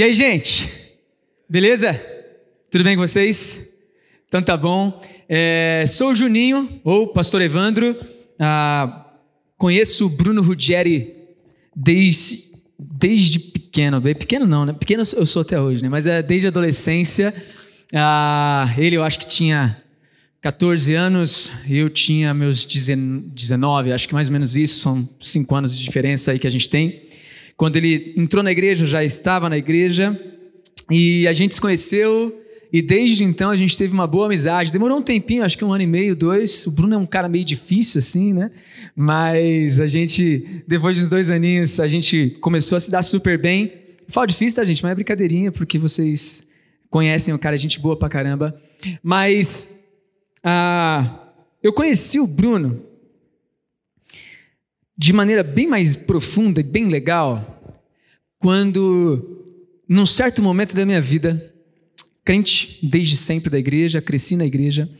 E aí, gente? Beleza? Tudo bem com vocês? Então tá bom. É, sou o Juninho, ou Pastor Evandro. Ah, conheço o Bruno Ruggeri desde, desde pequeno. Bem pequeno não, né? Pequeno eu sou até hoje, né? Mas é desde a adolescência. Ah, ele eu acho que tinha 14 anos, eu tinha meus 19, acho que mais ou menos isso, são 5 anos de diferença aí que a gente tem. Quando ele entrou na igreja, já estava na igreja e a gente se conheceu e desde então a gente teve uma boa amizade. Demorou um tempinho, acho que um ano e meio, dois. O Bruno é um cara meio difícil assim, né? Mas a gente, depois de uns dois aninhos, a gente começou a se dar super bem. Falo difícil, tá, gente? Mas é brincadeirinha, porque vocês conhecem o cara, gente boa pra caramba. Mas ah, eu conheci o Bruno de maneira bem mais profunda e bem legal, quando, num certo momento da minha vida, crente desde sempre da igreja, cresci na igreja,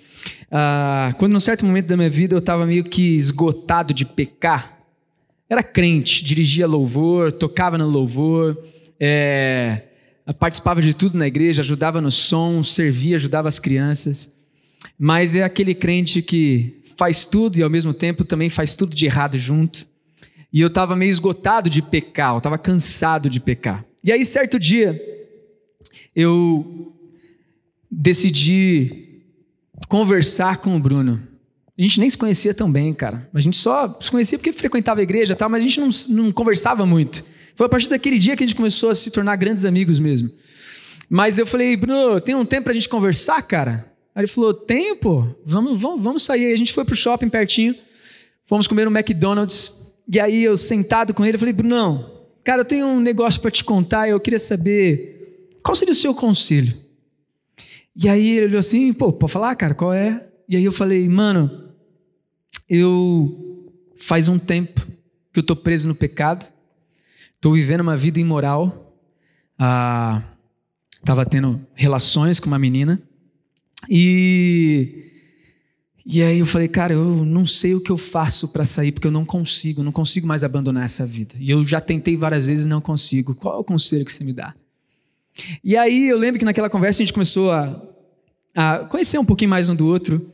ah, quando num certo momento da minha vida eu estava meio que esgotado de pecar, era crente, dirigia louvor, tocava no louvor, é, participava de tudo na igreja, ajudava no som, servia, ajudava as crianças, mas é aquele crente que faz tudo e ao mesmo tempo também faz tudo de errado junto. E eu estava meio esgotado de pecar, eu estava cansado de pecar. E aí, certo dia, eu decidi conversar com o Bruno. A gente nem se conhecia tão bem, cara. A gente só se conhecia porque frequentava a igreja e tal, mas a gente não, não conversava muito. Foi a partir daquele dia que a gente começou a se tornar grandes amigos mesmo. Mas eu falei, Bruno, tem um tempo pra gente conversar, cara? Aí ele falou, tem, pô. Vamos, vamos, vamos sair. Aí a gente foi pro shopping pertinho. Fomos comer no McDonald's. E aí eu sentado com ele, falei, Brunão, cara, eu tenho um negócio para te contar e eu queria saber qual seria o seu conselho. E aí ele olhou assim, pô, pode falar, cara, qual é? E aí eu falei, mano, eu faz um tempo que eu tô preso no pecado, tô vivendo uma vida imoral, ah, tava tendo relações com uma menina e e aí eu falei, cara, eu não sei o que eu faço para sair, porque eu não consigo, não consigo mais abandonar essa vida. E eu já tentei várias vezes e não consigo. Qual é o conselho que você me dá? E aí eu lembro que naquela conversa a gente começou a, a conhecer um pouquinho mais um do outro.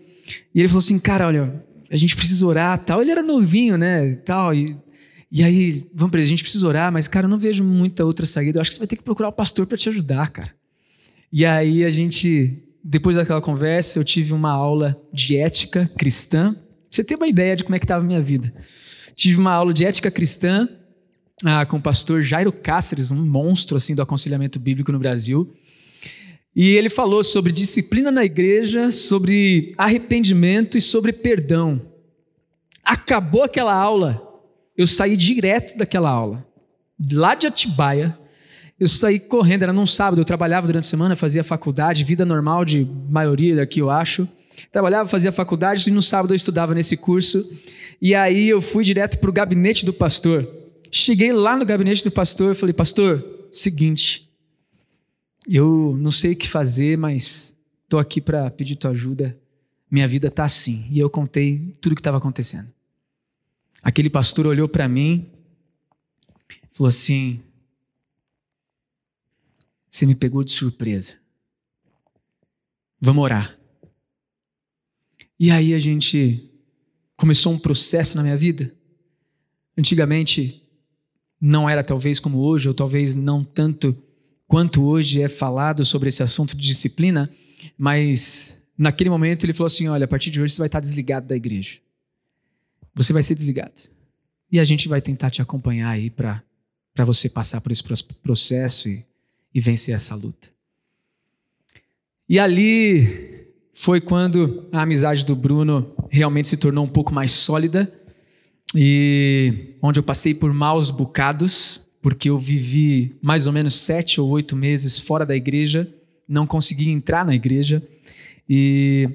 E ele falou assim, cara, olha, a gente precisa orar, tal. Ele era novinho, né, tal. E, e aí, vamos para a gente precisa orar, mas cara, eu não vejo muita outra saída. Eu acho que você vai ter que procurar o pastor para te ajudar, cara. E aí a gente depois daquela conversa, eu tive uma aula de ética cristã. Você tem uma ideia de como é que estava a minha vida. Tive uma aula de ética cristã ah, com o pastor Jairo Cáceres, um monstro assim do aconselhamento bíblico no Brasil. E ele falou sobre disciplina na igreja, sobre arrependimento e sobre perdão. Acabou aquela aula, eu saí direto daquela aula, lá de Atibaia, eu saí correndo, era num sábado, eu trabalhava durante a semana, fazia faculdade, vida normal de maioria daqui, eu acho. Trabalhava, fazia faculdade e no sábado eu estudava nesse curso. E aí eu fui direto para o gabinete do pastor. Cheguei lá no gabinete do pastor e falei: Pastor, seguinte, eu não sei o que fazer, mas estou aqui para pedir tua ajuda. Minha vida está assim. E eu contei tudo o que estava acontecendo. Aquele pastor olhou para mim, falou assim: você me pegou de surpresa. Vamos orar. E aí a gente começou um processo na minha vida. Antigamente não era talvez como hoje, ou talvez não tanto quanto hoje é falado sobre esse assunto de disciplina, mas naquele momento ele falou assim: olha, a partir de hoje você vai estar desligado da igreja. Você vai ser desligado. E a gente vai tentar te acompanhar aí para você passar por esse processo e e vencer essa luta. E ali foi quando a amizade do Bruno realmente se tornou um pouco mais sólida e onde eu passei por maus bocados, porque eu vivi mais ou menos sete ou oito meses fora da igreja, não consegui entrar na igreja, e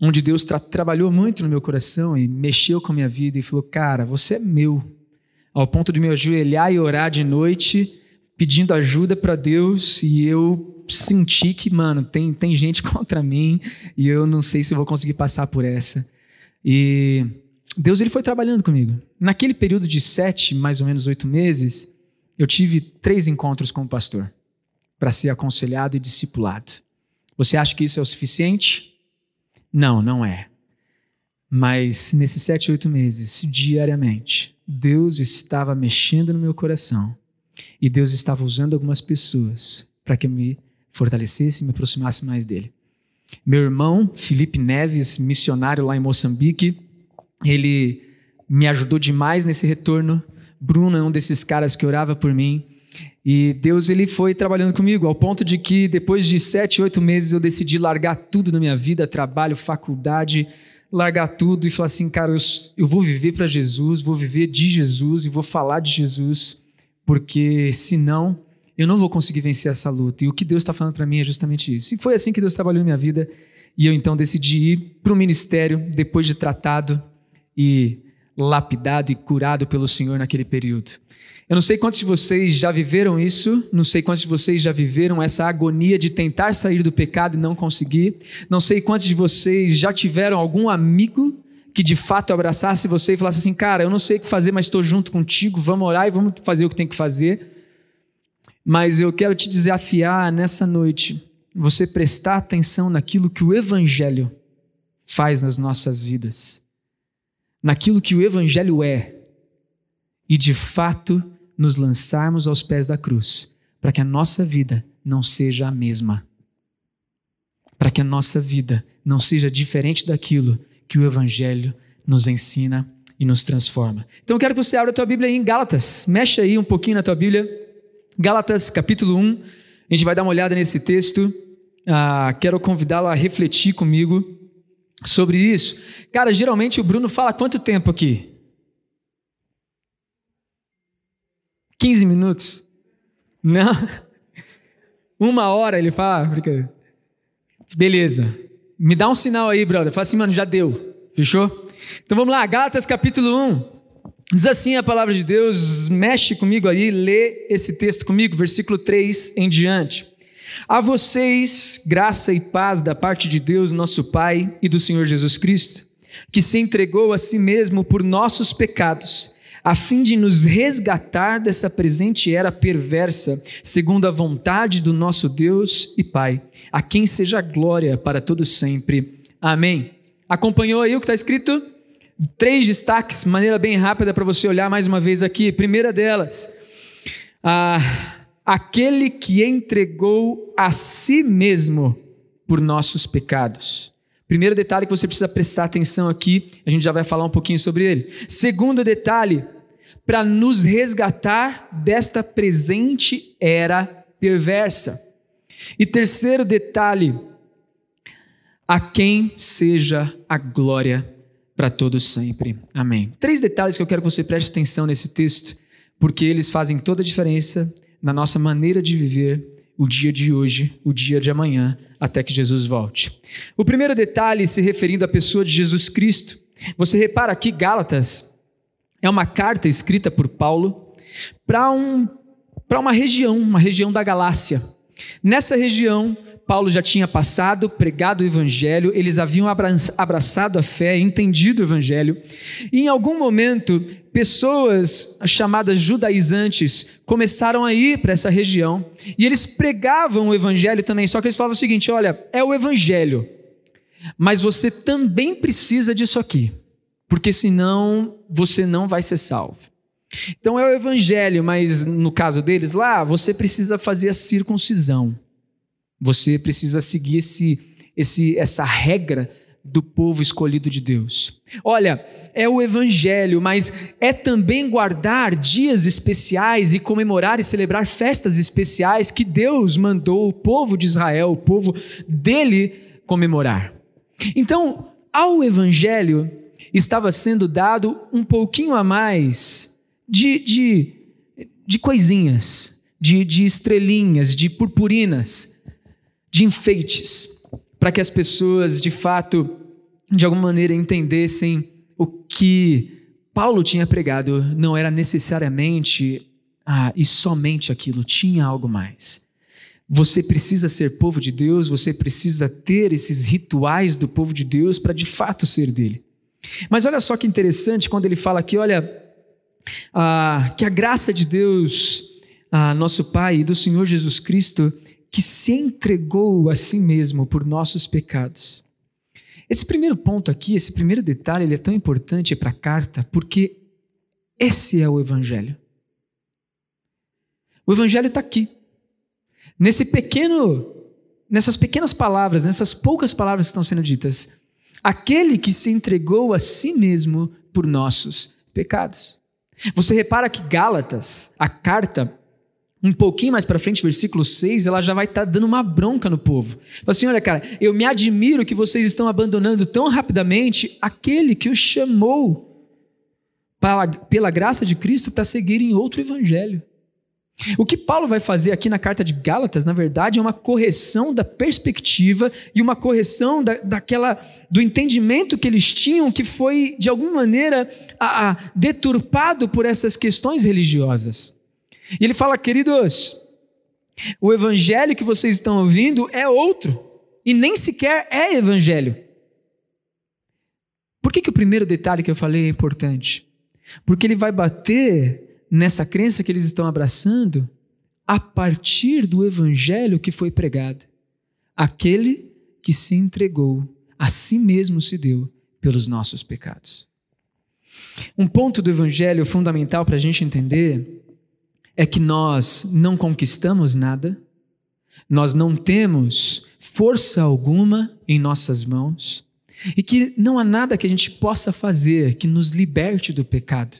onde Deus tra trabalhou muito no meu coração e mexeu com a minha vida e falou: Cara, você é meu, ao ponto de me ajoelhar e orar de noite, pedindo ajuda para Deus, e eu senti que, mano, tem, tem gente contra mim e eu não sei se vou conseguir passar por essa. E Deus ele foi trabalhando comigo. Naquele período de sete, mais ou menos oito meses, eu tive três encontros com o pastor para ser aconselhado e discipulado. Você acha que isso é o suficiente? Não, não é. Mas nesses sete, oito meses, diariamente, Deus estava mexendo no meu coração e Deus estava usando algumas pessoas para que eu me fortalecesse e me aproximasse mais dele. Meu irmão, Felipe Neves, missionário lá em Moçambique, ele me ajudou demais nesse retorno. Bruno é um desses caras que orava por mim. E Deus ele foi trabalhando comigo, ao ponto de que depois de sete, oito meses eu decidi largar tudo na minha vida, trabalho, faculdade, largar tudo e falar assim, cara, eu, eu vou viver para Jesus, vou viver de Jesus e vou falar de Jesus, porque senão eu não vou conseguir vencer essa luta. E o que Deus está falando para mim é justamente isso. E foi assim que Deus trabalhou na minha vida. E eu então decidi ir para o ministério depois de tratado e lapidado e curado pelo Senhor naquele período. Eu não sei quantos de vocês já viveram isso, não sei quantos de vocês já viveram essa agonia de tentar sair do pecado e não conseguir. Não sei quantos de vocês já tiveram algum amigo que de fato abraçasse você e falasse assim: Cara, eu não sei o que fazer, mas estou junto contigo, vamos orar e vamos fazer o que tem que fazer. Mas eu quero te desafiar nessa noite, você prestar atenção naquilo que o Evangelho faz nas nossas vidas naquilo que o Evangelho é e de fato nos lançarmos aos pés da cruz, para que a nossa vida não seja a mesma. Para que a nossa vida não seja diferente daquilo que o Evangelho nos ensina e nos transforma. Então eu quero que você abra a tua Bíblia aí em Gálatas. Mexe aí um pouquinho na tua Bíblia. Gálatas, capítulo 1. A gente vai dar uma olhada nesse texto. Ah, quero convidá-lo a refletir comigo sobre isso. Cara, geralmente o Bruno fala quanto tempo aqui? 15 minutos? Não. Uma hora ele fala. Beleza. Me dá um sinal aí, brother. Fala assim, mano, já deu. Fechou? Então vamos lá, Gálatas capítulo 1. Diz assim a palavra de Deus, mexe comigo aí, lê esse texto comigo, versículo 3 em diante. A vocês, graça e paz da parte de Deus, nosso Pai, e do Senhor Jesus Cristo, que se entregou a si mesmo por nossos pecados, a fim de nos resgatar dessa presente era perversa, segundo a vontade do nosso Deus e Pai, a quem seja glória para todos sempre. Amém. Acompanhou aí o que está escrito? Três destaques, maneira bem rápida para você olhar mais uma vez aqui. Primeira delas, ah, aquele que entregou a si mesmo por nossos pecados. Primeiro detalhe que você precisa prestar atenção aqui, a gente já vai falar um pouquinho sobre ele. Segundo detalhe, para nos resgatar desta presente era perversa. E terceiro detalhe, a quem seja a glória para todos sempre. Amém. Três detalhes que eu quero que você preste atenção nesse texto, porque eles fazem toda a diferença na nossa maneira de viver o dia de hoje, o dia de amanhã, até que Jesus volte. O primeiro detalhe, se referindo à pessoa de Jesus Cristo, você repara aqui, Gálatas é uma carta escrita por Paulo para um, uma região, uma região da Galácia. Nessa região, Paulo já tinha passado, pregado o evangelho, eles haviam abraçado a fé, entendido o evangelho, e em algum momento, pessoas chamadas judaizantes começaram a ir para essa região, e eles pregavam o evangelho também, só que eles falavam o seguinte: olha, é o evangelho, mas você também precisa disso aqui, porque senão você não vai ser salvo. Então é o evangelho, mas no caso deles lá, você precisa fazer a circuncisão. Você precisa seguir esse, esse, essa regra do povo escolhido de Deus. Olha, é o evangelho, mas é também guardar dias especiais e comemorar e celebrar festas especiais que Deus mandou o povo de Israel, o povo dele, comemorar. Então, ao evangelho estava sendo dado um pouquinho a mais de, de de coisinhas, de, de estrelinhas, de purpurinas, de enfeites, para que as pessoas de fato, de alguma maneira, entendessem o que Paulo tinha pregado não era necessariamente ah, e somente aquilo, tinha algo mais. Você precisa ser povo de Deus, você precisa ter esses rituais do povo de Deus para de fato ser dele. Mas olha só que interessante quando ele fala aqui, olha, ah, que a graça de Deus, ah, nosso Pai e do Senhor Jesus Cristo, que se entregou a si mesmo por nossos pecados. Esse primeiro ponto aqui, esse primeiro detalhe, ele é tão importante para a carta, porque esse é o Evangelho. O Evangelho está aqui. Nesse pequeno, nessas pequenas palavras, nessas poucas palavras que estão sendo ditas, aquele que se entregou a si mesmo por nossos pecados. Você repara que Gálatas, a carta, um pouquinho mais para frente, versículo 6, ela já vai estar tá dando uma bronca no povo. Fala assim: olha, cara, eu me admiro que vocês estão abandonando tão rapidamente aquele que os chamou pela graça de Cristo para seguirem outro evangelho. O que Paulo vai fazer aqui na carta de Gálatas, na verdade, é uma correção da perspectiva e uma correção da, daquela do entendimento que eles tinham, que foi de alguma maneira a, a, deturpado por essas questões religiosas. E ele fala, queridos, o evangelho que vocês estão ouvindo é outro e nem sequer é evangelho. Por que, que o primeiro detalhe que eu falei é importante? Porque ele vai bater nessa crença que eles estão abraçando a partir do evangelho que foi pregado. Aquele que se entregou, a si mesmo se deu pelos nossos pecados. Um ponto do evangelho fundamental para a gente entender é que nós não conquistamos nada, nós não temos força alguma em nossas mãos e que não há nada que a gente possa fazer que nos liberte do pecado.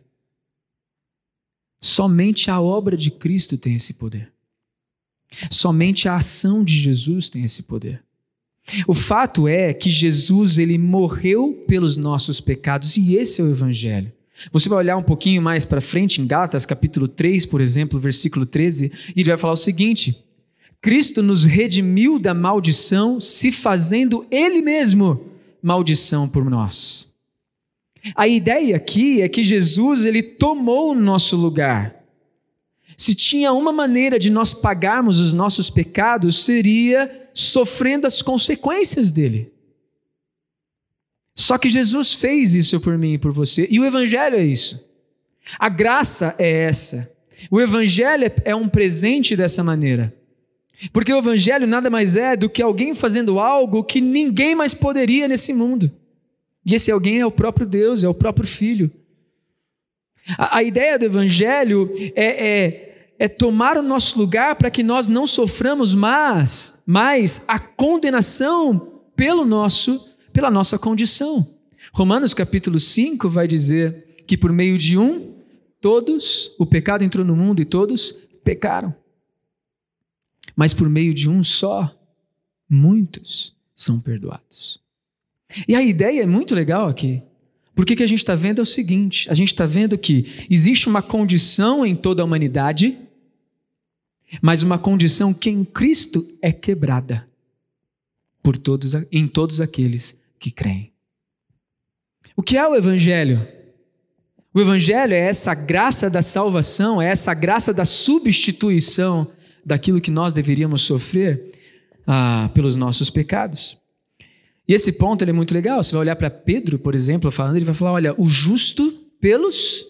Somente a obra de Cristo tem esse poder. Somente a ação de Jesus tem esse poder. O fato é que Jesus ele morreu pelos nossos pecados e esse é o evangelho. Você vai olhar um pouquinho mais para frente em Gálatas capítulo 3, por exemplo, versículo 13, e ele vai falar o seguinte: Cristo nos redimiu da maldição, se fazendo ele mesmo maldição por nós. A ideia aqui é que Jesus ele tomou o nosso lugar. Se tinha uma maneira de nós pagarmos os nossos pecados, seria sofrendo as consequências dele. Só que Jesus fez isso por mim e por você, e o Evangelho é isso. A graça é essa. O Evangelho é um presente dessa maneira. Porque o Evangelho nada mais é do que alguém fazendo algo que ninguém mais poderia nesse mundo. E esse alguém é o próprio Deus, é o próprio Filho. A, a ideia do Evangelho é, é, é, tomar o nosso lugar para que nós não soframos mais, mais a condenação pelo nosso, pela nossa condição. Romanos capítulo 5 vai dizer que por meio de um, todos, o pecado entrou no mundo e todos pecaram. Mas por meio de um só, muitos são perdoados. E a ideia é muito legal aqui. Porque o que a gente está vendo é o seguinte: a gente está vendo que existe uma condição em toda a humanidade, mas uma condição que em Cristo é quebrada por todos, em todos aqueles que creem. O que é o Evangelho? O Evangelho é essa graça da salvação, é essa graça da substituição daquilo que nós deveríamos sofrer ah, pelos nossos pecados. E esse ponto é muito legal. Você vai olhar para Pedro, por exemplo, falando, ele vai falar: olha, o justo pelos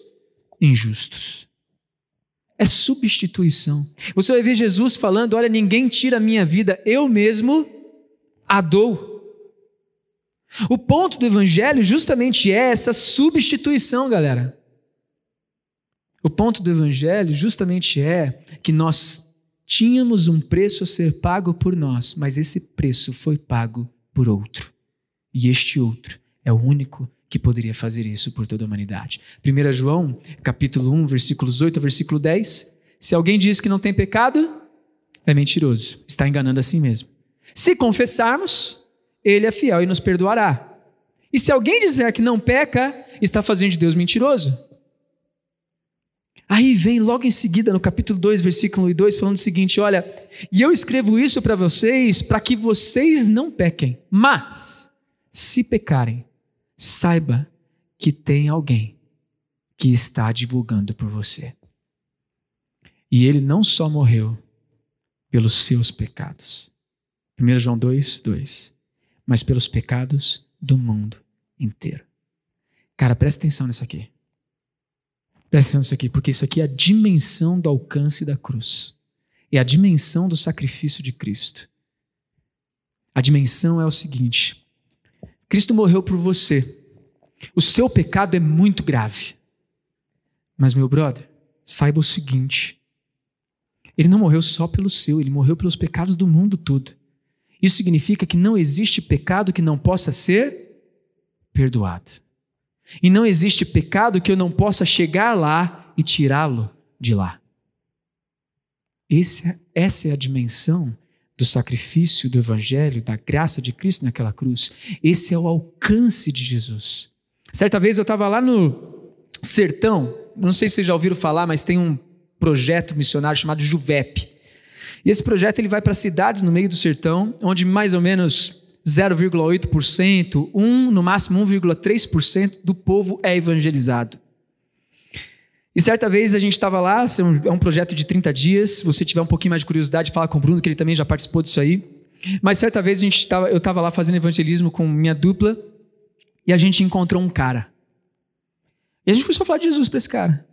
injustos. É substituição. Você vai ver Jesus falando: olha, ninguém tira a minha vida, eu mesmo a dou. O ponto do evangelho justamente é essa substituição, galera. O ponto do evangelho justamente é que nós tínhamos um preço a ser pago por nós, mas esse preço foi pago por outro. E este outro é o único que poderia fazer isso por toda a humanidade. 1 João, capítulo 1, versículos 8 a versículo 10. Se alguém diz que não tem pecado, é mentiroso, está enganando a si mesmo. Se confessarmos, ele é fiel e nos perdoará. E se alguém dizer que não peca, está fazendo de Deus mentiroso. Aí vem logo em seguida, no capítulo 2, versículo 2, falando o seguinte: Olha, e eu escrevo isso para vocês para que vocês não pequem, mas, se pecarem, saiba que tem alguém que está divulgando por você. E ele não só morreu pelos seus pecados. 1 João 2, 2. Mas pelos pecados do mundo inteiro. Cara, presta atenção nisso aqui. Presta atenção nisso aqui, porque isso aqui é a dimensão do alcance da cruz. É a dimensão do sacrifício de Cristo. A dimensão é o seguinte: Cristo morreu por você. O seu pecado é muito grave. Mas, meu brother, saiba o seguinte: ele não morreu só pelo seu, ele morreu pelos pecados do mundo todo. Isso significa que não existe pecado que não possa ser perdoado. E não existe pecado que eu não possa chegar lá e tirá-lo de lá. Esse, é, essa é a dimensão do sacrifício do Evangelho, da graça de Cristo naquela cruz. Esse é o alcance de Jesus. Certa vez eu estava lá no sertão, não sei se vocês já ouviram falar, mas tem um projeto missionário chamado Juvep. E esse projeto ele vai para cidades no meio do sertão, onde mais ou menos 0,8%, 1, no máximo 1,3% do povo é evangelizado. E certa vez a gente estava lá, é um projeto de 30 dias. Se você tiver um pouquinho mais de curiosidade, fala com o Bruno, que ele também já participou disso aí. Mas certa vez a gente tava, eu estava lá fazendo evangelismo com minha dupla e a gente encontrou um cara. E a gente começou a falar de Jesus para esse cara.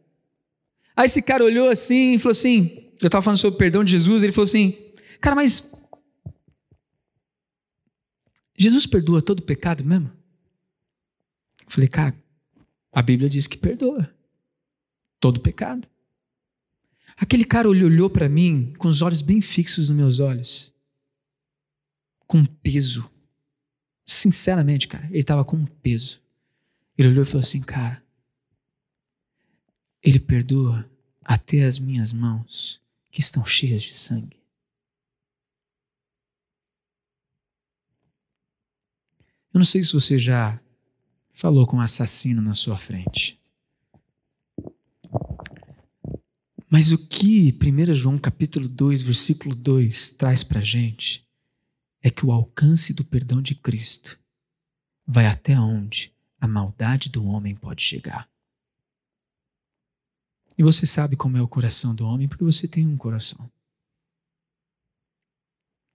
Aí esse cara olhou assim e falou assim: eu estava falando sobre o perdão de Jesus, ele falou assim: cara, mas Jesus perdoa todo pecado mesmo? Eu falei, cara, a Bíblia diz que perdoa todo pecado. Aquele cara olhou para mim com os olhos bem fixos nos meus olhos, com peso. Sinceramente, cara, ele estava com peso. Ele olhou e falou assim, cara, ele perdoa até as minhas mãos que estão cheias de sangue. Eu não sei se você já falou com um assassino na sua frente. Mas o que 1 João capítulo 2, versículo 2 traz para a gente é que o alcance do perdão de Cristo vai até onde a maldade do homem pode chegar. E você sabe como é o coração do homem porque você tem um coração.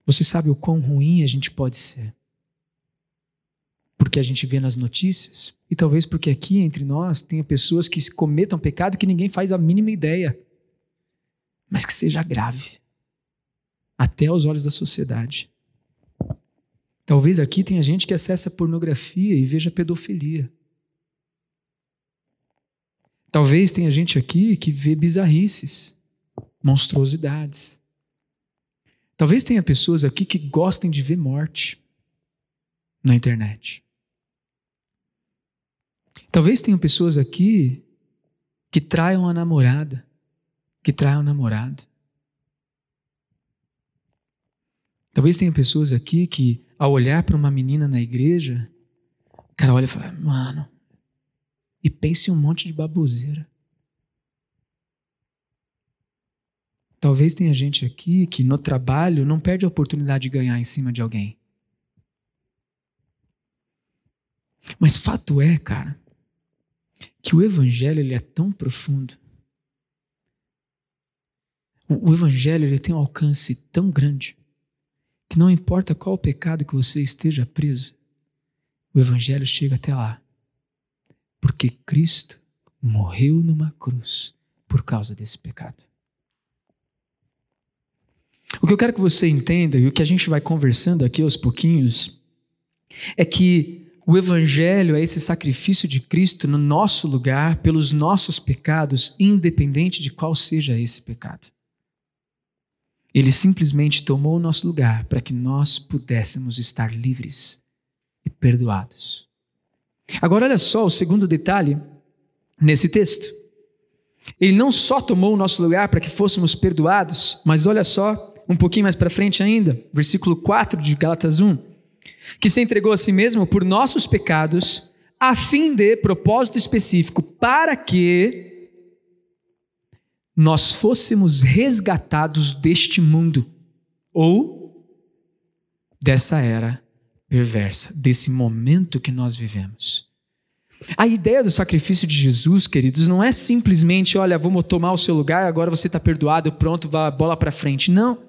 Você sabe o quão ruim a gente pode ser porque a gente vê nas notícias, e talvez porque aqui entre nós tenha pessoas que cometam pecado que ninguém faz a mínima ideia, mas que seja grave, até aos olhos da sociedade. Talvez aqui tenha gente que acessa pornografia e veja pedofilia. Talvez tenha gente aqui que vê bizarrices, monstruosidades. Talvez tenha pessoas aqui que gostem de ver morte na internet. Talvez tenham pessoas aqui que traiam a namorada, que traiam o namorado. Talvez tenha pessoas aqui que, ao olhar para uma menina na igreja, o cara olha e fala, mano, e pense em um monte de baboseira. Talvez tenha gente aqui que no trabalho não perde a oportunidade de ganhar em cima de alguém. Mas fato é, cara, que o evangelho ele é tão profundo. O, o evangelho ele tem um alcance tão grande que não importa qual pecado que você esteja preso, o evangelho chega até lá. Porque Cristo morreu numa cruz por causa desse pecado. O que eu quero que você entenda e o que a gente vai conversando aqui aos pouquinhos é que o Evangelho é esse sacrifício de Cristo no nosso lugar, pelos nossos pecados, independente de qual seja esse pecado. Ele simplesmente tomou o nosso lugar para que nós pudéssemos estar livres e perdoados. Agora, olha só o segundo detalhe nesse texto. Ele não só tomou o nosso lugar para que fôssemos perdoados, mas olha só, um pouquinho mais para frente ainda, versículo 4 de Gálatas 1 que se entregou a si mesmo por nossos pecados, a fim de propósito específico, para que nós fôssemos resgatados deste mundo ou dessa era perversa, desse momento que nós vivemos. A ideia do sacrifício de Jesus, queridos, não é simplesmente, olha, vamos tomar o seu lugar, agora você está perdoado, pronto, vá bola para frente. Não.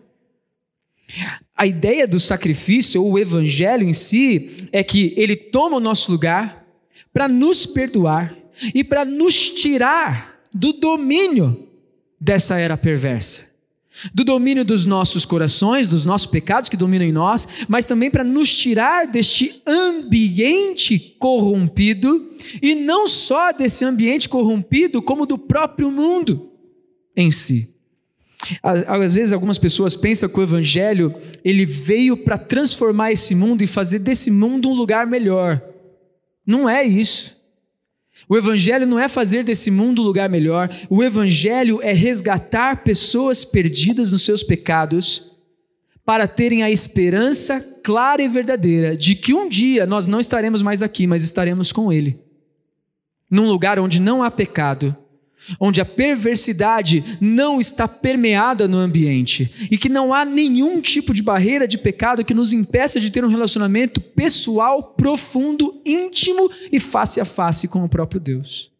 A ideia do sacrifício, ou o evangelho em si, é que ele toma o nosso lugar para nos perdoar e para nos tirar do domínio dessa era perversa do domínio dos nossos corações, dos nossos pecados que dominam em nós, mas também para nos tirar deste ambiente corrompido, e não só desse ambiente corrompido, como do próprio mundo em si. Às vezes algumas pessoas pensam que o evangelho ele veio para transformar esse mundo e fazer desse mundo um lugar melhor. Não é isso. O Evangelho não é fazer desse mundo um lugar melhor, o Evangelho é resgatar pessoas perdidas nos seus pecados para terem a esperança clara e verdadeira de que um dia nós não estaremos mais aqui, mas estaremos com Ele, num lugar onde não há pecado, onde a perversidade não está permeada no ambiente e que não há nenhum tipo de barreira de pecado que nos impeça de ter um relacionamento pessoal, profundo, íntimo e face a face com o próprio Deus.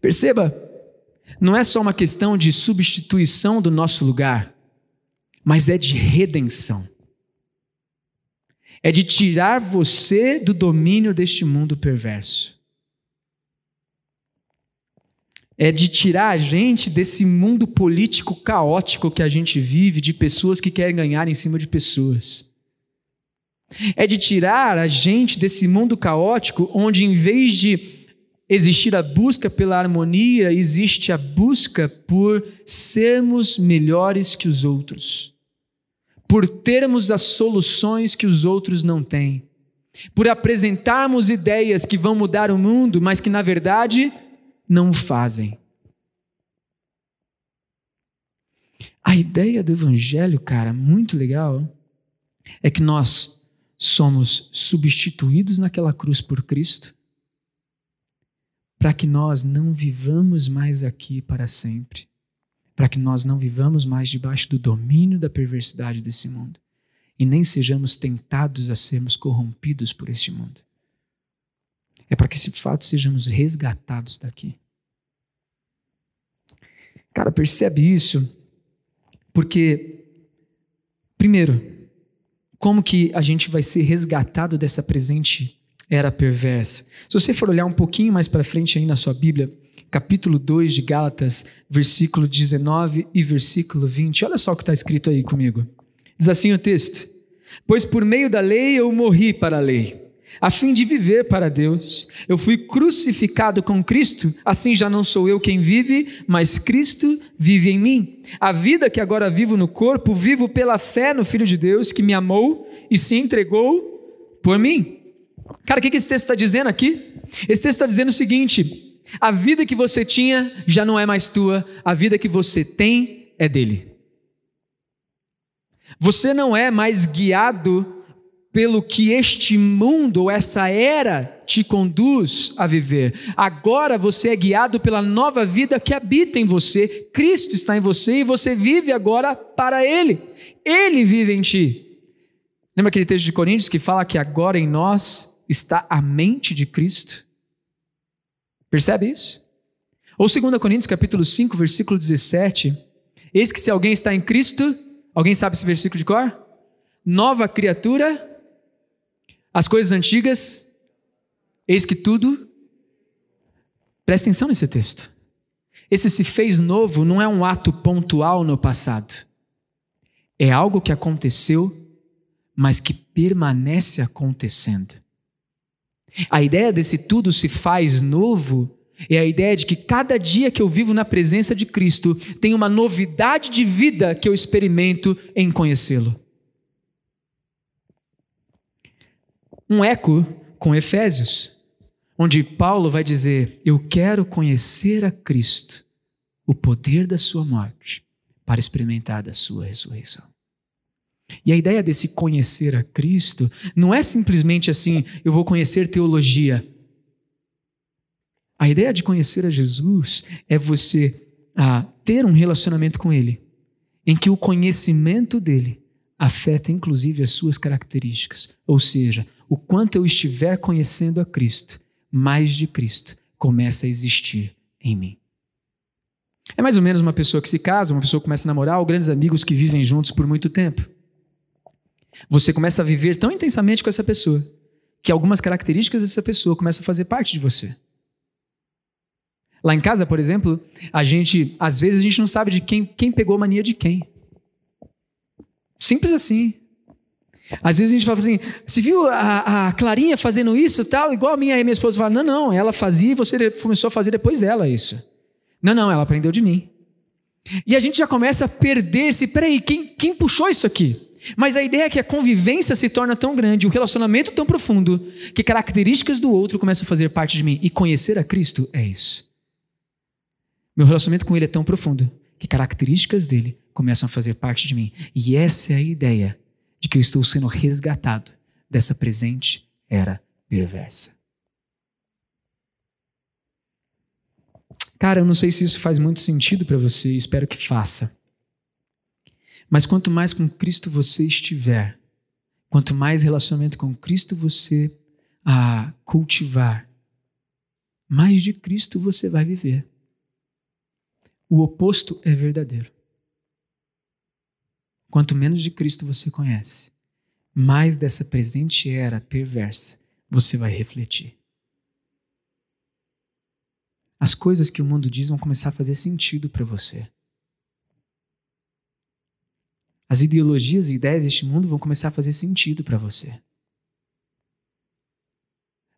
Perceba, não é só uma questão de substituição do nosso lugar, mas é de redenção. É de tirar você do domínio deste mundo perverso é de tirar a gente desse mundo político caótico que a gente vive, de pessoas que querem ganhar em cima de pessoas. É de tirar a gente desse mundo caótico onde, em vez de existir a busca pela harmonia, existe a busca por sermos melhores que os outros, por termos as soluções que os outros não têm, por apresentarmos ideias que vão mudar o mundo, mas que, na verdade, não o fazem. A ideia do Evangelho, cara, muito legal, é que nós somos substituídos naquela cruz por Cristo, para que nós não vivamos mais aqui para sempre, para que nós não vivamos mais debaixo do domínio da perversidade desse mundo e nem sejamos tentados a sermos corrompidos por este mundo. Para que, de fato, sejamos resgatados daqui. Cara, percebe isso? Porque, primeiro, como que a gente vai ser resgatado dessa presente era perversa? Se você for olhar um pouquinho mais para frente aí na sua Bíblia, capítulo 2 de Gálatas, versículo 19 e versículo 20, olha só o que está escrito aí comigo. Diz assim o texto: Pois por meio da lei eu morri para a lei a fim de viver para Deus. Eu fui crucificado com Cristo, assim já não sou eu quem vive, mas Cristo vive em mim. A vida que agora vivo no corpo, vivo pela fé no Filho de Deus que me amou e se entregou por mim. Cara, o que esse texto está dizendo aqui? Esse texto está dizendo o seguinte: a vida que você tinha já não é mais tua, a vida que você tem é dele. Você não é mais guiado pelo que este mundo essa era te conduz a viver. Agora você é guiado pela nova vida que habita em você. Cristo está em você e você vive agora para Ele. Ele vive em ti. Lembra aquele texto de Coríntios que fala que agora em nós está a mente de Cristo? Percebe isso? Ou 2 Coríntios capítulo 5, versículo 17. Eis que se alguém está em Cristo, alguém sabe esse versículo de cor? Nova criatura as coisas antigas, eis que tudo. Presta atenção nesse texto. Esse se fez novo não é um ato pontual no passado. É algo que aconteceu, mas que permanece acontecendo. A ideia desse tudo se faz novo é a ideia de que cada dia que eu vivo na presença de Cristo tem uma novidade de vida que eu experimento em conhecê-lo. Um eco com Efésios, onde Paulo vai dizer: Eu quero conhecer a Cristo, o poder da sua morte, para experimentar da sua ressurreição. E a ideia desse conhecer a Cristo não é simplesmente assim, eu vou conhecer teologia. A ideia de conhecer a Jesus é você a ter um relacionamento com Ele, em que o conhecimento dele afeta inclusive as suas características. Ou seja, o quanto eu estiver conhecendo a Cristo, mais de Cristo começa a existir em mim. É mais ou menos uma pessoa que se casa, uma pessoa que começa a namorar, ou grandes amigos que vivem juntos por muito tempo. Você começa a viver tão intensamente com essa pessoa que algumas características dessa pessoa começam a fazer parte de você. Lá em casa, por exemplo, a gente, às vezes, a gente não sabe de quem, quem pegou a mania de quem. Simples assim. Às vezes a gente fala assim, você viu a, a Clarinha fazendo isso tal, igual a minha e minha esposa fala, não, não, ela fazia e você começou a fazer depois dela isso. Não, não, ela aprendeu de mim. E a gente já começa a perder esse, peraí, quem, quem puxou isso aqui? Mas a ideia é que a convivência se torna tão grande, o relacionamento tão profundo, que características do outro começam a fazer parte de mim. E conhecer a Cristo é isso. Meu relacionamento com Ele é tão profundo que características dele começam a fazer parte de mim. E essa é a ideia de que eu estou sendo resgatado dessa presente era perversa. Cara, eu não sei se isso faz muito sentido para você, espero que faça. Mas quanto mais com Cristo você estiver, quanto mais relacionamento com Cristo você a cultivar, mais de Cristo você vai viver. O oposto é verdadeiro. Quanto menos de Cristo você conhece, mais dessa presente era perversa você vai refletir. As coisas que o mundo diz vão começar a fazer sentido para você. As ideologias e ideias deste mundo vão começar a fazer sentido para você.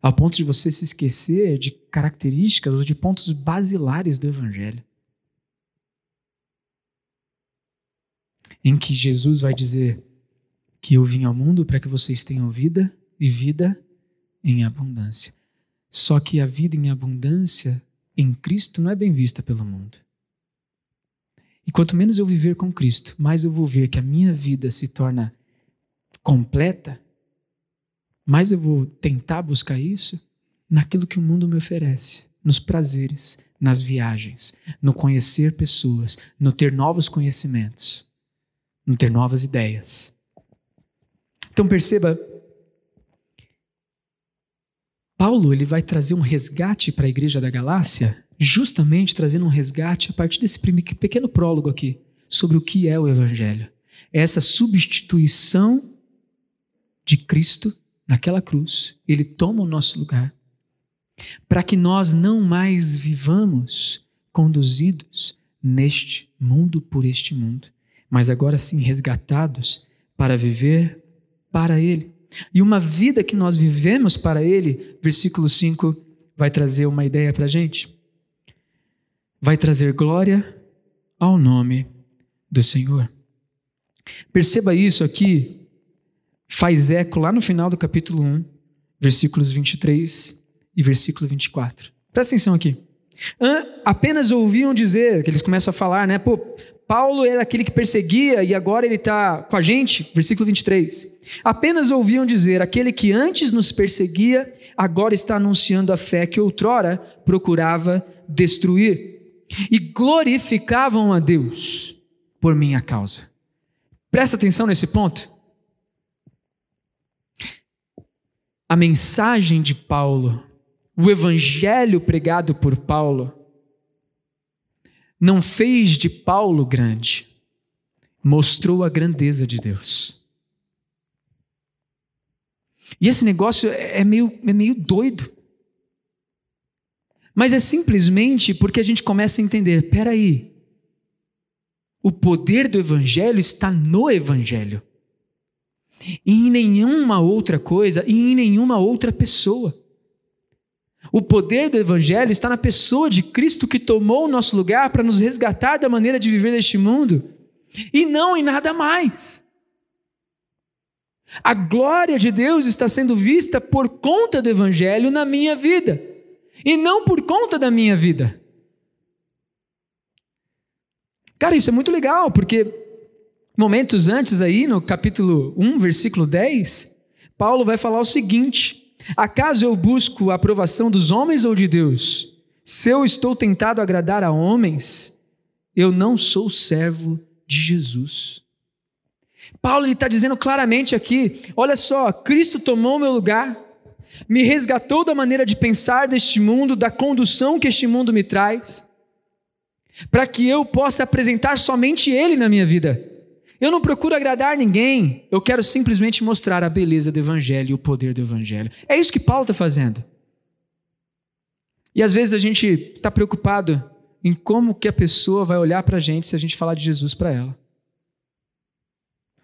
Ao ponto de você se esquecer de características ou de pontos basilares do Evangelho. Em que Jesus vai dizer que eu vim ao mundo para que vocês tenham vida e vida em abundância. Só que a vida em abundância em Cristo não é bem vista pelo mundo. E quanto menos eu viver com Cristo, mais eu vou ver que a minha vida se torna completa, mais eu vou tentar buscar isso naquilo que o mundo me oferece, nos prazeres, nas viagens, no conhecer pessoas, no ter novos conhecimentos em ter novas ideias. Então perceba, Paulo ele vai trazer um resgate para a igreja da Galácia, justamente trazendo um resgate a partir desse pequeno prólogo aqui, sobre o que é o Evangelho. É essa substituição de Cristo naquela cruz. Ele toma o nosso lugar, para que nós não mais vivamos conduzidos neste mundo por este mundo, mas agora sim resgatados para viver para Ele. E uma vida que nós vivemos para Ele, versículo 5 vai trazer uma ideia para a gente. Vai trazer glória ao nome do Senhor. Perceba isso aqui, faz eco lá no final do capítulo 1, versículos 23 e versículo 24. Presta atenção aqui. Apenas ouviam dizer, que eles começam a falar, né? Pô, Paulo era aquele que perseguia e agora ele está com a gente. Versículo 23. Apenas ouviam dizer: aquele que antes nos perseguia, agora está anunciando a fé que outrora procurava destruir. E glorificavam a Deus por minha causa. Presta atenção nesse ponto. A mensagem de Paulo, o evangelho pregado por Paulo, não fez de Paulo grande, mostrou a grandeza de Deus. E esse negócio é meio, é meio doido. Mas é simplesmente porque a gente começa a entender: peraí, o poder do Evangelho está no Evangelho, e em nenhuma outra coisa, e em nenhuma outra pessoa. O poder do Evangelho está na pessoa de Cristo que tomou o nosso lugar para nos resgatar da maneira de viver neste mundo e não em nada mais. A glória de Deus está sendo vista por conta do Evangelho na minha vida e não por conta da minha vida. Cara, isso é muito legal, porque momentos antes aí, no capítulo 1, versículo 10, Paulo vai falar o seguinte: Acaso eu busco a aprovação dos homens ou de Deus? Se eu estou tentado agradar a homens, eu não sou servo de Jesus. Paulo está dizendo claramente aqui: olha só, Cristo tomou o meu lugar, me resgatou da maneira de pensar deste mundo, da condução que este mundo me traz, para que eu possa apresentar somente Ele na minha vida. Eu não procuro agradar ninguém, eu quero simplesmente mostrar a beleza do Evangelho e o poder do Evangelho. É isso que Paulo está fazendo. E às vezes a gente está preocupado em como que a pessoa vai olhar para a gente se a gente falar de Jesus para ela.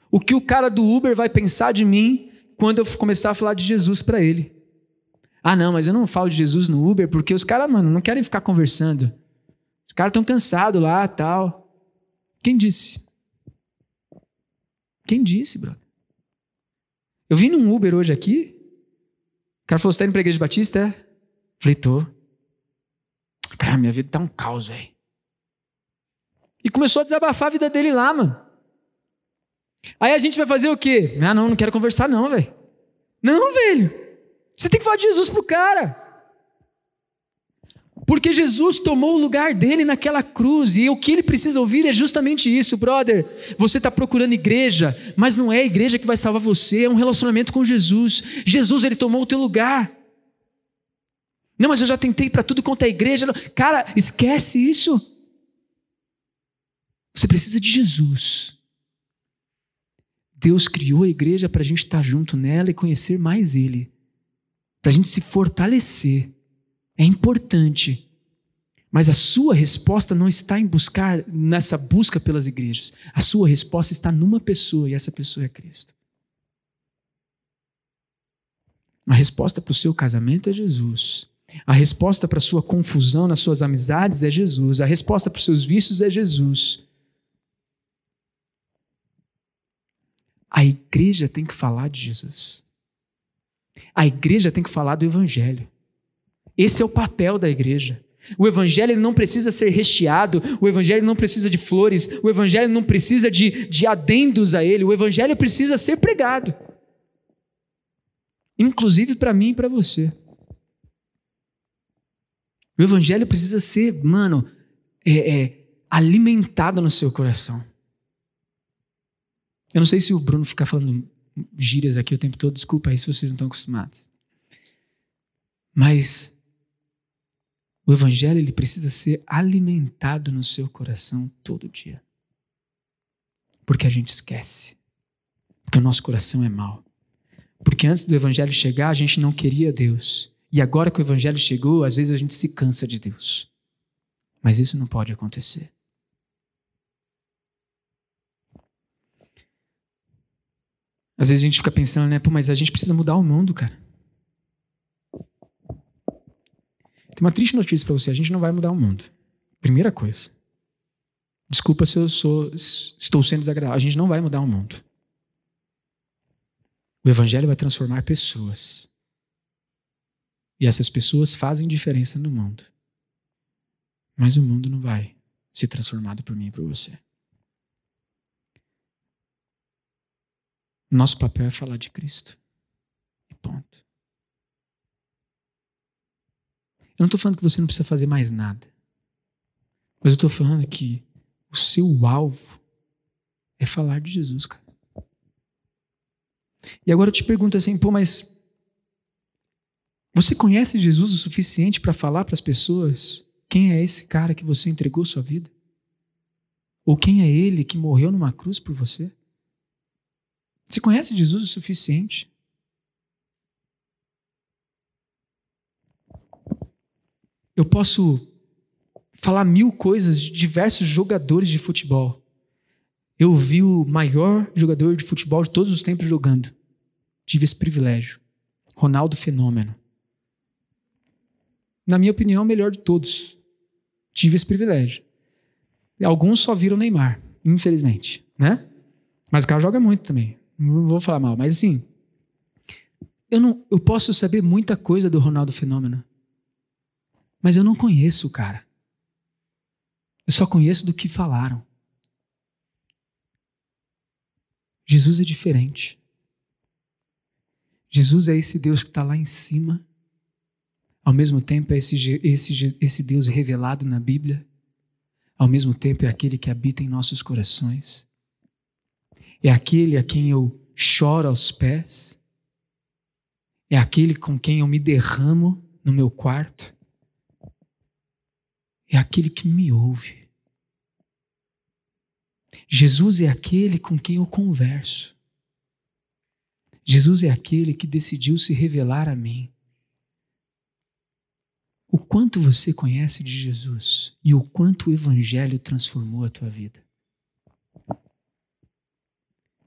O que o cara do Uber vai pensar de mim quando eu começar a falar de Jesus para ele? Ah, não, mas eu não falo de Jesus no Uber porque os caras, mano, não querem ficar conversando. Os caras estão cansados lá, tal. Quem disse? Quem disse, brother? Eu vim num Uber hoje aqui. O cara falou: Você tá indo pra igreja batista? É? Falei: Tô. Cara, minha vida tá um caos, velho. E começou a desabafar a vida dele lá, mano. Aí a gente vai fazer o quê? Ah, não, não quero conversar, não, velho. Não, velho. Você tem que falar de Jesus pro cara. Porque Jesus tomou o lugar dele naquela cruz, e o que ele precisa ouvir é justamente isso, brother. Você está procurando igreja, mas não é a igreja que vai salvar você, é um relacionamento com Jesus. Jesus, ele tomou o teu lugar. Não, mas eu já tentei para tudo quanto é igreja. Cara, esquece isso. Você precisa de Jesus. Deus criou a igreja para a gente estar junto nela e conhecer mais Ele, para a gente se fortalecer. É importante. Mas a sua resposta não está em buscar nessa busca pelas igrejas. A sua resposta está numa pessoa e essa pessoa é Cristo. A resposta para o seu casamento é Jesus. A resposta para a sua confusão nas suas amizades é Jesus. A resposta para os seus vícios é Jesus. A igreja tem que falar de Jesus. A igreja tem que falar do Evangelho. Esse é o papel da igreja. O evangelho não precisa ser recheado, o evangelho não precisa de flores, o evangelho não precisa de, de adendos a ele, o evangelho precisa ser pregado. Inclusive para mim e para você. O evangelho precisa ser, mano, é, é, alimentado no seu coração. Eu não sei se o Bruno ficar falando gírias aqui o tempo todo, desculpa aí se vocês não estão acostumados. Mas o evangelho ele precisa ser alimentado no seu coração todo dia. Porque a gente esquece. Porque o nosso coração é mau. Porque antes do evangelho chegar, a gente não queria Deus. E agora que o evangelho chegou, às vezes a gente se cansa de Deus. Mas isso não pode acontecer. Às vezes a gente fica pensando, né, pô, mas a gente precisa mudar o mundo, cara. Tem uma triste notícia para você: a gente não vai mudar o mundo. Primeira coisa. Desculpa se eu sou, estou sendo desagradável. A gente não vai mudar o mundo. O Evangelho vai transformar pessoas. E essas pessoas fazem diferença no mundo. Mas o mundo não vai ser transformado por mim e por você. Nosso papel é falar de Cristo. E ponto. Eu não estou falando que você não precisa fazer mais nada. Mas eu estou falando que o seu alvo é falar de Jesus, cara. E agora eu te pergunto assim, pô, mas você conhece Jesus o suficiente para falar para as pessoas quem é esse cara que você entregou sua vida? Ou quem é ele que morreu numa cruz por você? Você conhece Jesus o suficiente? Eu posso falar mil coisas de diversos jogadores de futebol. Eu vi o maior jogador de futebol de todos os tempos jogando. Tive esse privilégio. Ronaldo Fenômeno. Na minha opinião, o melhor de todos. Tive esse privilégio. Alguns só viram Neymar, infelizmente, né? Mas o cara joga muito também. Não vou falar mal, mas assim, eu não, eu posso saber muita coisa do Ronaldo Fenômeno. Mas eu não conheço o cara. Eu só conheço do que falaram. Jesus é diferente. Jesus é esse Deus que está lá em cima. Ao mesmo tempo, é esse, esse, esse Deus revelado na Bíblia. ao mesmo tempo é aquele que habita em nossos corações. É aquele a quem eu choro aos pés. É aquele com quem eu me derramo no meu quarto. É aquele que me ouve. Jesus é aquele com quem eu converso. Jesus é aquele que decidiu se revelar a mim. O quanto você conhece de Jesus e o quanto o Evangelho transformou a tua vida.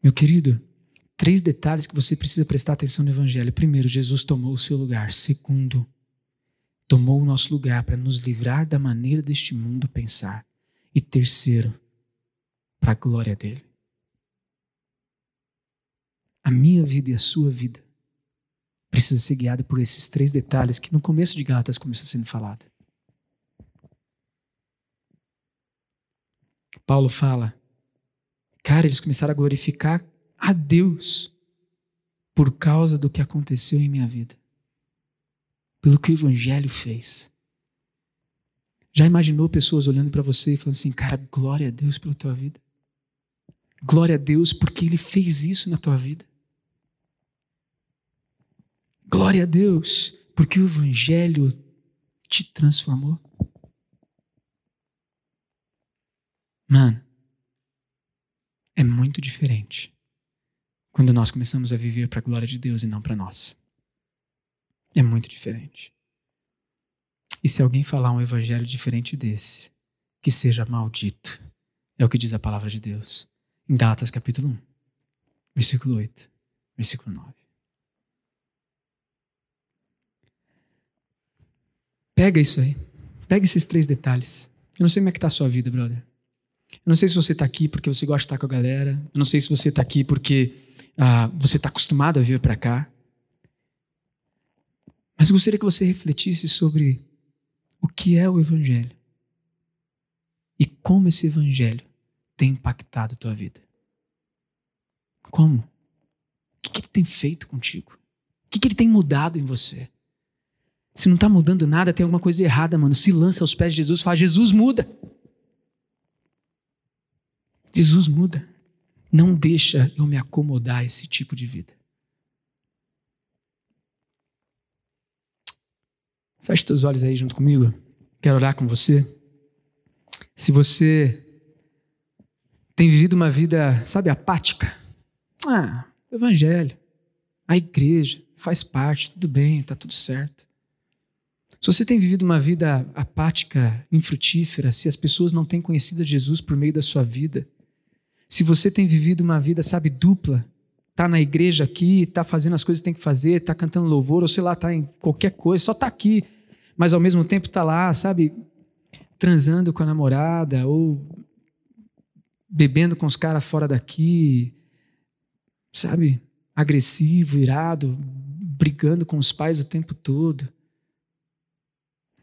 Meu querido, três detalhes que você precisa prestar atenção no Evangelho. Primeiro, Jesus tomou o seu lugar. Segundo, tomou o nosso lugar para nos livrar da maneira deste mundo pensar. E terceiro, para a glória dele. A minha vida e a sua vida precisa ser guiada por esses três detalhes que no começo de Gálatas começou sendo falado. Paulo fala, cara, eles começaram a glorificar a Deus por causa do que aconteceu em minha vida, pelo que o Evangelho fez. Já imaginou pessoas olhando para você e falando assim, cara, glória a Deus pela tua vida? Glória a Deus porque Ele fez isso na tua vida. Glória a Deus, porque o Evangelho te transformou. Mano, é muito diferente quando nós começamos a viver para a glória de Deus e não para nós. É muito diferente. E se alguém falar um evangelho diferente desse, que seja maldito. É o que diz a palavra de Deus. Em Gálatas capítulo 1, versículo 8, versículo 9. Pega isso aí. Pega esses três detalhes. Eu não sei como é que está a sua vida, brother. Eu não sei se você está aqui porque você gosta de estar com a galera. Eu não sei se você está aqui porque ah, você está acostumado a vir para cá. Mas gostaria que você refletisse sobre o que é o Evangelho e como esse Evangelho tem impactado a tua vida. Como? O que, ele tem feito contigo? O que, que ele tem mudado em você? Se não está mudando nada, tem alguma coisa errada, mano. Se lança aos pés de Jesus fala: Jesus muda. Jesus muda. Não deixa eu me acomodar a esse tipo de vida. Feche teus olhos aí junto comigo. Quero orar com você. Se você tem vivido uma vida, sabe, apática. Ah, evangelho, a igreja, faz parte, tudo bem, está tudo certo. Se você tem vivido uma vida apática, infrutífera, se as pessoas não têm conhecido Jesus por meio da sua vida, se você tem vivido uma vida, sabe, dupla, tá na igreja aqui, tá fazendo as coisas que tem que fazer, tá cantando louvor, ou sei lá, tá em qualquer coisa, só tá aqui, mas ao mesmo tempo tá lá, sabe, transando com a namorada ou bebendo com os caras fora daqui, sabe, agressivo, irado, brigando com os pais o tempo todo.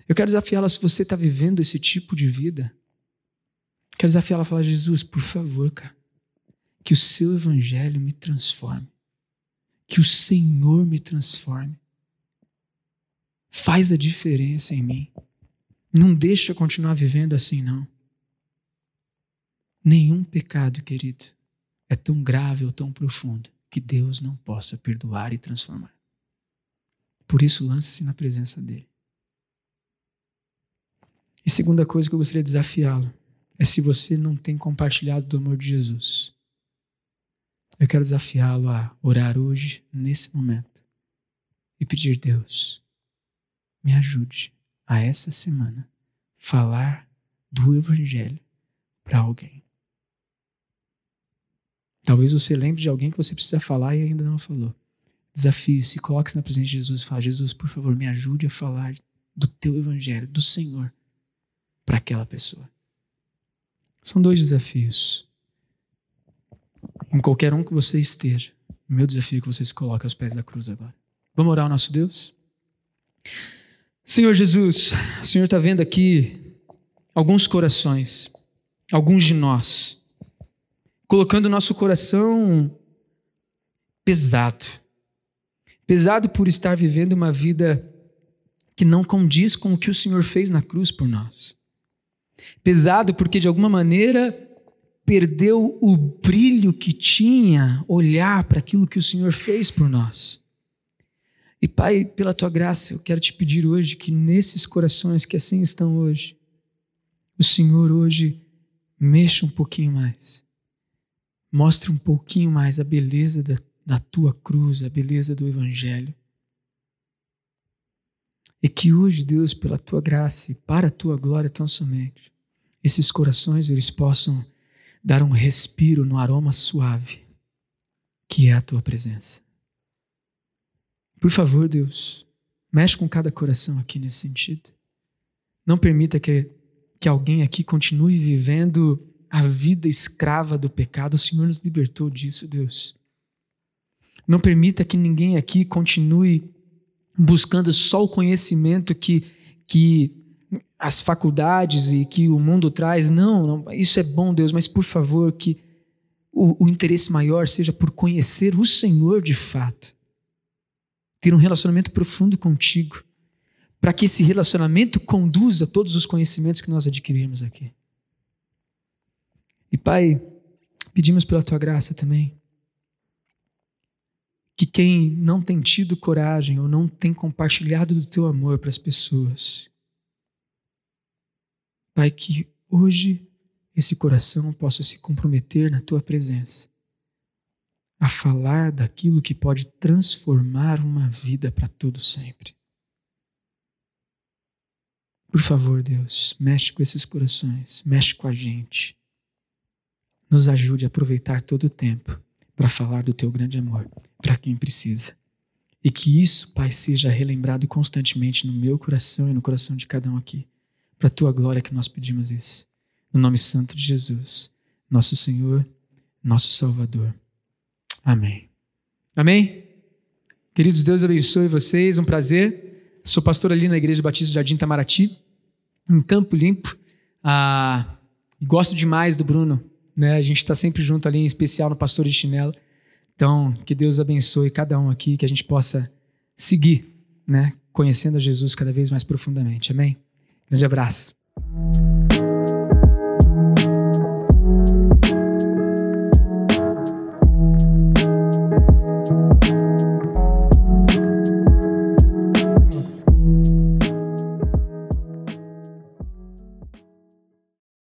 Eu quero desafiá-la se você está vivendo esse tipo de vida. Quero desafiá-la a falar: Jesus, por favor, cara, que o seu evangelho me transforme. Que o Senhor me transforme. Faz a diferença em mim. Não deixa continuar vivendo assim, não. Nenhum pecado, querido, é tão grave ou tão profundo que Deus não possa perdoar e transformar. Por isso, lance-se na presença dEle. E segunda coisa que eu gostaria de desafiá-lo é se você não tem compartilhado do amor de Jesus. Eu quero desafiá-lo a orar hoje, nesse momento, e pedir, Deus, me ajude a essa semana falar do Evangelho para alguém. Talvez você lembre de alguém que você precisa falar e ainda não falou. Desafie-se, coloque-se na presença de Jesus e fale: Jesus, por favor, me ajude a falar do teu Evangelho, do Senhor para aquela pessoa. São dois desafios. Em qualquer um que você esteja, o meu desafio é que você se coloque aos pés da cruz agora. Vamos orar ao nosso Deus? Senhor Jesus, o Senhor está vendo aqui alguns corações, alguns de nós, colocando o nosso coração pesado. Pesado por estar vivendo uma vida que não condiz com o que o Senhor fez na cruz por nós. Pesado porque de alguma maneira perdeu o brilho que tinha olhar para aquilo que o Senhor fez por nós. E Pai, pela tua graça, eu quero te pedir hoje que nesses corações que assim estão hoje, o Senhor hoje mexa um pouquinho mais. Mostre um pouquinho mais a beleza da, da tua cruz, a beleza do Evangelho. E que hoje, Deus, pela tua graça e para a tua glória tão somente, esses corações eles possam dar um respiro no aroma suave que é a tua presença. Por favor, Deus, mexe com cada coração aqui nesse sentido. Não permita que, que alguém aqui continue vivendo a vida escrava do pecado. O Senhor nos libertou disso, Deus. Não permita que ninguém aqui continue buscando só o conhecimento que, que as faculdades e que o mundo traz. Não, não, isso é bom, Deus, mas por favor, que o, o interesse maior seja por conhecer o Senhor de fato. Ter um relacionamento profundo contigo, para que esse relacionamento conduza todos os conhecimentos que nós adquirimos aqui. E Pai, pedimos pela tua graça também que quem não tem tido coragem ou não tem compartilhado do teu amor para as pessoas, Pai, que hoje esse coração possa se comprometer na tua presença, a falar daquilo que pode transformar uma vida para todo sempre. Por favor, Deus, mexe com esses corações, mexe com a gente. Nos ajude a aproveitar todo o tempo para falar do teu grande amor para quem precisa. E que isso, Pai, seja relembrado constantemente no meu coração e no coração de cada um aqui. Para a tua glória que nós pedimos isso. No nome santo de Jesus, nosso Senhor, nosso Salvador. Amém. Amém? Queridos, Deus abençoe vocês. Um prazer. Sou pastor ali na Igreja Batista Jardim Tamaraty, em Campo Limpo. Ah, gosto demais do Bruno. Né? A gente está sempre junto ali, em especial no Pastor de Chinelo. Então, que Deus abençoe cada um aqui, que a gente possa seguir, né? conhecendo a Jesus cada vez mais profundamente. Amém? Grande abraço.